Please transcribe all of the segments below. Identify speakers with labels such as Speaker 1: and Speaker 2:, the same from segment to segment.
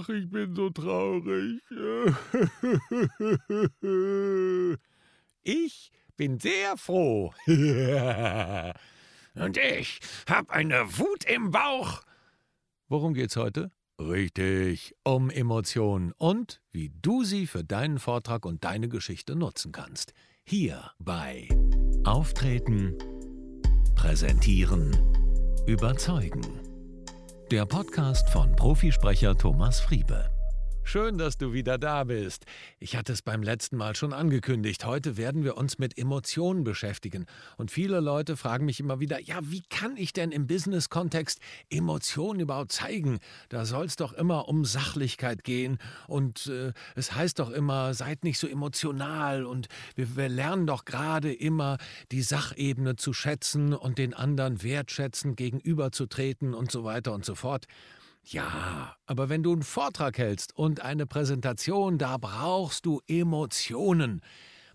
Speaker 1: Ach, ich bin so traurig.
Speaker 2: Ich bin sehr froh.
Speaker 3: Und ich hab eine Wut im Bauch.
Speaker 2: Worum geht's heute? Richtig, um Emotionen und wie du sie für deinen Vortrag und deine Geschichte nutzen kannst. Hier bei Auftreten, Präsentieren, Überzeugen. Der Podcast von Profisprecher Thomas Friebe. Schön, dass du wieder da bist. Ich hatte es beim letzten Mal schon angekündigt. Heute werden wir uns mit Emotionen beschäftigen. Und viele Leute fragen mich immer wieder, ja, wie kann ich denn im Business-Kontext Emotionen überhaupt zeigen? Da soll es doch immer um Sachlichkeit gehen. Und äh, es heißt doch immer, seid nicht so emotional. Und wir, wir lernen doch gerade immer, die Sachebene zu schätzen und den anderen wertschätzend gegenüberzutreten und so weiter und so fort. Ja, aber wenn du einen Vortrag hältst und eine Präsentation, da brauchst du Emotionen.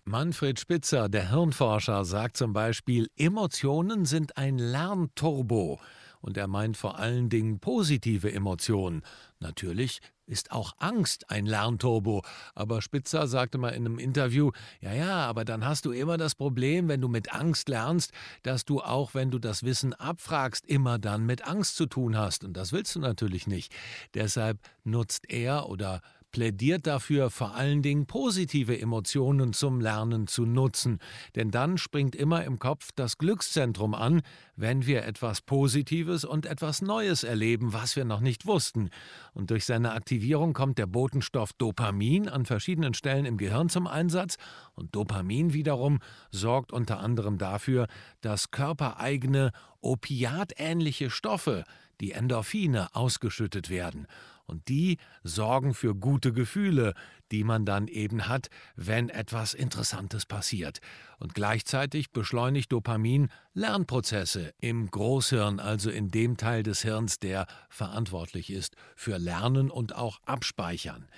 Speaker 2: Manfred Spitzer, der Hirnforscher, sagt zum Beispiel, Emotionen sind ein Lernturbo. Und er meint vor allen Dingen positive Emotionen. Natürlich ist auch Angst ein Lernturbo. Aber Spitzer sagte mal in einem Interview, ja, ja, aber dann hast du immer das Problem, wenn du mit Angst lernst, dass du auch, wenn du das Wissen abfragst, immer dann mit Angst zu tun hast. Und das willst du natürlich nicht. Deshalb nutzt er oder plädiert dafür, vor allen Dingen positive Emotionen zum Lernen zu nutzen, denn dann springt immer im Kopf das Glückszentrum an, wenn wir etwas Positives und etwas Neues erleben, was wir noch nicht wussten. Und durch seine Aktivierung kommt der Botenstoff Dopamin an verschiedenen Stellen im Gehirn zum Einsatz, und Dopamin wiederum sorgt unter anderem dafür, dass körpereigene opiatähnliche Stoffe, die Endorphine, ausgeschüttet werden und die sorgen für gute Gefühle, die man dann eben hat, wenn etwas Interessantes passiert. Und gleichzeitig beschleunigt Dopamin Lernprozesse im Großhirn, also in dem Teil des Hirns, der verantwortlich ist für Lernen und auch Abspeichern.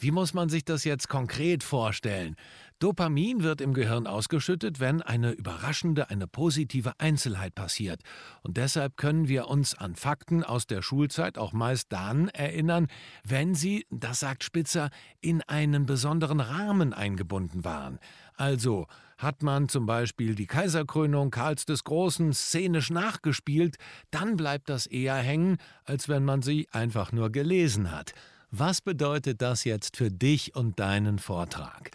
Speaker 2: Wie muss man sich das jetzt konkret vorstellen? Dopamin wird im Gehirn ausgeschüttet, wenn eine überraschende, eine positive Einzelheit passiert. Und deshalb können wir uns an Fakten aus der Schulzeit auch meist dann erinnern, wenn sie, das sagt Spitzer, in einen besonderen Rahmen eingebunden waren. Also hat man zum Beispiel die Kaiserkrönung Karls des Großen szenisch nachgespielt, dann bleibt das eher hängen, als wenn man sie einfach nur gelesen hat. Was bedeutet das jetzt für dich und deinen Vortrag?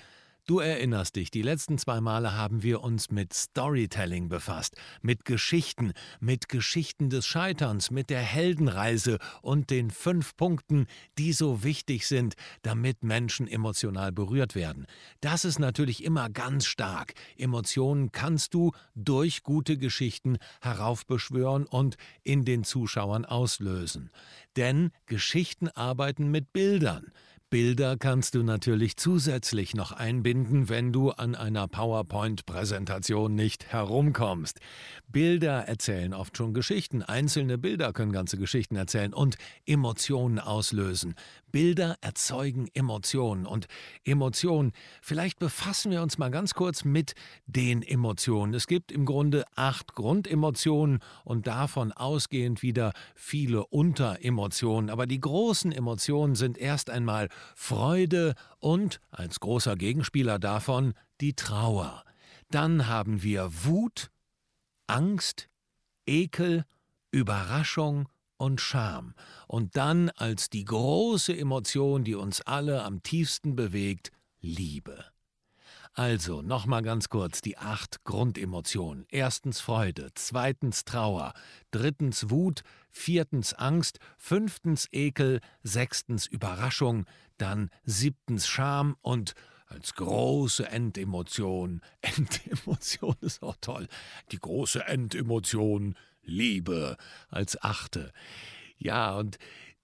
Speaker 2: Du erinnerst dich, die letzten zwei Male haben wir uns mit Storytelling befasst, mit Geschichten, mit Geschichten des Scheiterns, mit der Heldenreise und den fünf Punkten, die so wichtig sind, damit Menschen emotional berührt werden. Das ist natürlich immer ganz stark. Emotionen kannst du durch gute Geschichten heraufbeschwören und in den Zuschauern auslösen. Denn Geschichten arbeiten mit Bildern. Bilder kannst du natürlich zusätzlich noch einbinden, wenn du an einer PowerPoint-Präsentation nicht herumkommst. Bilder erzählen oft schon Geschichten, einzelne Bilder können ganze Geschichten erzählen und Emotionen auslösen. Bilder erzeugen Emotionen und Emotionen, vielleicht befassen wir uns mal ganz kurz mit den Emotionen. Es gibt im Grunde acht Grundemotionen und davon ausgehend wieder viele Unteremotionen, aber die großen Emotionen sind erst einmal Freude und, als großer Gegenspieler davon, die Trauer. Dann haben wir Wut, Angst, Ekel, Überraschung und Scham. Und dann als die große Emotion, die uns alle am tiefsten bewegt, Liebe. Also nochmal ganz kurz die acht Grundemotionen. Erstens Freude, zweitens Trauer, drittens Wut, viertens Angst, fünftens Ekel, sechstens Überraschung, dann siebtens Scham und als große Endemotion, Endemotion ist auch toll, die große Endemotion, Liebe als achte. Ja, und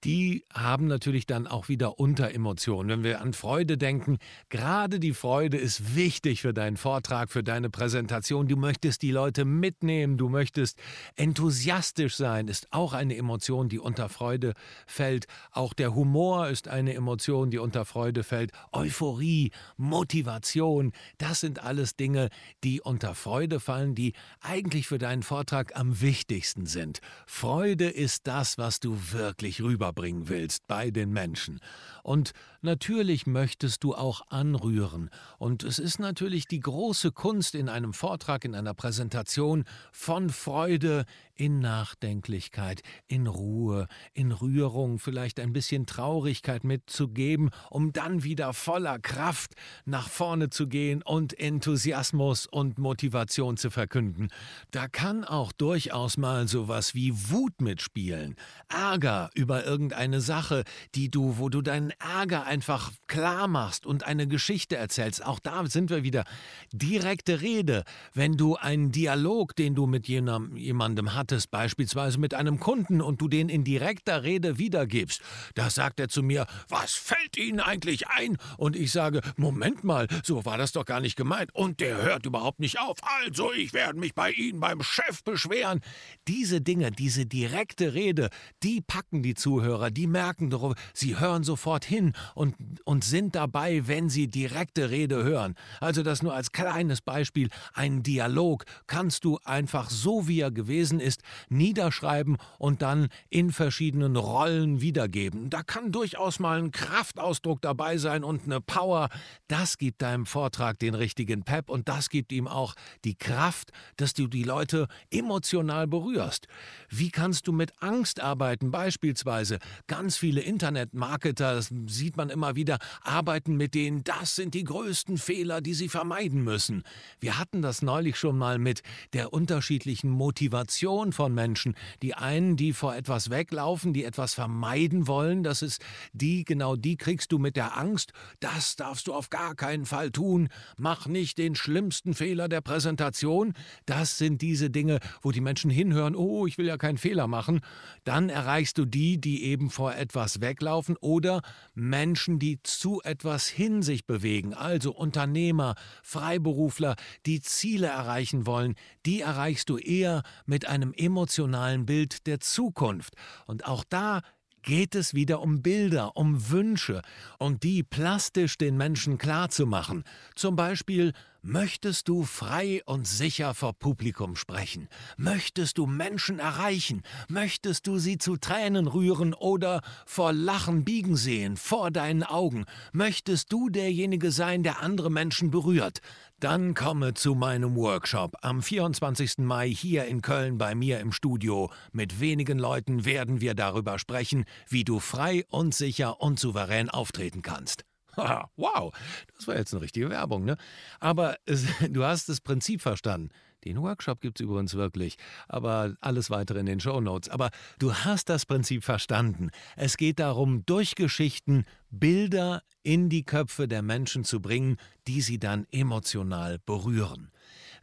Speaker 2: die haben natürlich dann auch wieder Unteremotionen. Wenn wir an Freude denken, gerade die Freude ist wichtig für deinen Vortrag, für deine Präsentation. Du möchtest die Leute mitnehmen, du möchtest enthusiastisch sein, ist auch eine Emotion, die unter Freude fällt. Auch der Humor ist eine Emotion, die unter Freude fällt. Euphorie, Motivation, das sind alles Dinge, die unter Freude fallen, die eigentlich für deinen Vortrag am wichtigsten sind. Freude ist das, was du wirklich rüber rüberbringen willst bei den Menschen. Und natürlich möchtest du auch anrühren. Und es ist natürlich die große Kunst in einem Vortrag, in einer Präsentation von Freude in Nachdenklichkeit, in Ruhe, in Rührung, vielleicht ein bisschen Traurigkeit mitzugeben, um dann wieder voller Kraft nach vorne zu gehen und Enthusiasmus und Motivation zu verkünden. Da kann auch durchaus mal sowas wie Wut mitspielen, Ärger über irgendeine Sache, die du, wo du deinen Ärger einfach klar machst und eine Geschichte erzählst. Auch da sind wir wieder direkte Rede. Wenn du einen Dialog, den du mit jemandem hattest, beispielsweise mit einem Kunden und du den in direkter Rede wiedergibst, da sagt er zu mir, was fällt Ihnen eigentlich ein? Und ich sage, Moment mal, so war das doch gar nicht gemeint. Und der hört überhaupt nicht auf. Also, ich werde mich bei Ihnen beim Chef beschweren. Diese Dinge, diese direkte Rede, die packen die Zuhörer, die merken darauf, sie hören sofort hin und, und sind dabei, wenn sie direkte Rede hören. Also das nur als kleines Beispiel. Ein Dialog kannst du einfach so, wie er gewesen ist, niederschreiben und dann in verschiedenen Rollen wiedergeben. Da kann durchaus mal ein Kraftausdruck dabei sein und eine Power. Das gibt deinem Vortrag den richtigen Pep und das gibt ihm auch die Kraft, dass du die Leute emotional berührst. Wie kannst du mit Angst arbeiten? Beispielsweise ganz viele Internetmarketer, das sieht man immer wieder, arbeiten mit denen, das sind die größten Fehler, die sie vermeiden müssen. Wir hatten das neulich schon mal mit der unterschiedlichen Motivation von Menschen. Die einen, die vor etwas weglaufen, die etwas vermeiden wollen, das ist die, genau die kriegst du mit der Angst, das darfst du auf gar keinen Fall tun, mach nicht den schlimmsten Fehler der Präsentation. Das sind diese Dinge, wo die Menschen hinhören, oh, ich will ja keinen Fehler machen. Dann erreichst du die, die eben vor etwas weglaufen oder Menschen, die zu etwas hin sich bewegen, also Unternehmer, Freiberufler, die Ziele erreichen wollen, die erreichst du eher mit einem emotionalen Bild der Zukunft. Und auch da geht es wieder um Bilder, um Wünsche und die plastisch den Menschen klarzumachen. Zum Beispiel Möchtest du frei und sicher vor Publikum sprechen? Möchtest du Menschen erreichen? Möchtest du sie zu Tränen rühren oder vor Lachen biegen sehen, vor deinen Augen? Möchtest du derjenige sein, der andere Menschen berührt? Dann komme zu meinem Workshop am 24. Mai hier in Köln bei mir im Studio. Mit wenigen Leuten werden wir darüber sprechen, wie du frei und sicher und souverän auftreten kannst. wow, das war jetzt eine richtige Werbung, ne? Aber es, du hast das Prinzip verstanden. Den Workshop gibt es übrigens wirklich, aber alles weitere in den Show Notes. Aber du hast das Prinzip verstanden. Es geht darum, durch Geschichten Bilder in die Köpfe der Menschen zu bringen, die sie dann emotional berühren.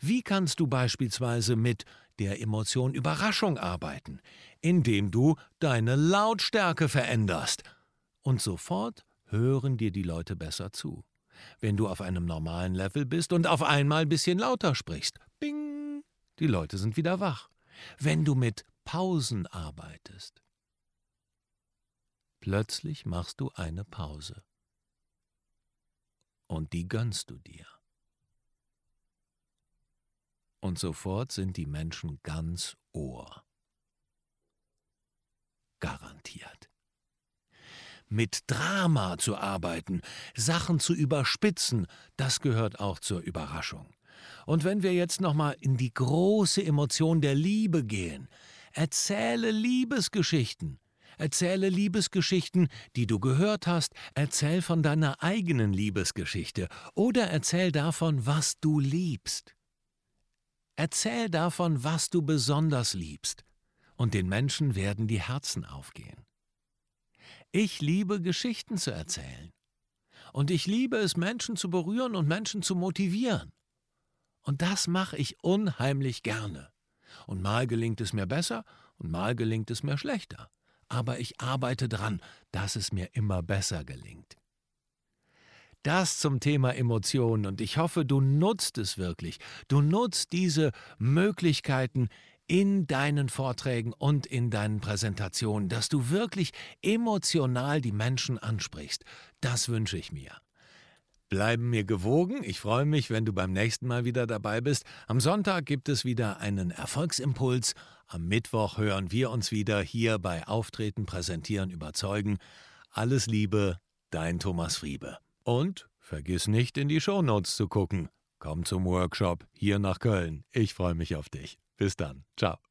Speaker 2: Wie kannst du beispielsweise mit der Emotion Überraschung arbeiten? Indem du deine Lautstärke veränderst. Und sofort hören dir die Leute besser zu. Wenn du auf einem normalen Level bist und auf einmal ein bisschen lauter sprichst, bing, die Leute sind wieder wach. Wenn du mit Pausen arbeitest, plötzlich machst du eine Pause. Und die gönnst du dir. Und sofort sind die Menschen ganz Ohr. Garantiert mit Drama zu arbeiten, Sachen zu überspitzen, das gehört auch zur Überraschung. Und wenn wir jetzt nochmal in die große Emotion der Liebe gehen, erzähle Liebesgeschichten. Erzähle Liebesgeschichten, die du gehört hast, erzähl von deiner eigenen Liebesgeschichte oder erzähl davon, was du liebst. Erzähl davon, was du besonders liebst, und den Menschen werden die Herzen aufgehen. Ich liebe Geschichten zu erzählen. Und ich liebe es, Menschen zu berühren und Menschen zu motivieren. Und das mache ich unheimlich gerne. Und mal gelingt es mir besser und mal gelingt es mir schlechter. Aber ich arbeite dran, dass es mir immer besser gelingt. Das zum Thema Emotionen und ich hoffe, du nutzt es wirklich. Du nutzt diese Möglichkeiten in deinen Vorträgen und in deinen Präsentationen, dass du wirklich emotional die Menschen ansprichst. Das wünsche ich mir. bleiben mir gewogen. Ich freue mich, wenn du beim nächsten Mal wieder dabei bist. Am Sonntag gibt es wieder einen Erfolgsimpuls. Am Mittwoch hören wir uns wieder hier bei Auftreten, Präsentieren, Überzeugen. Alles Liebe, dein Thomas Friebe. Und vergiss nicht in die Shownotes zu gucken. Komm zum Workshop hier nach Köln. Ich freue mich auf dich. Bis dann. Ciao.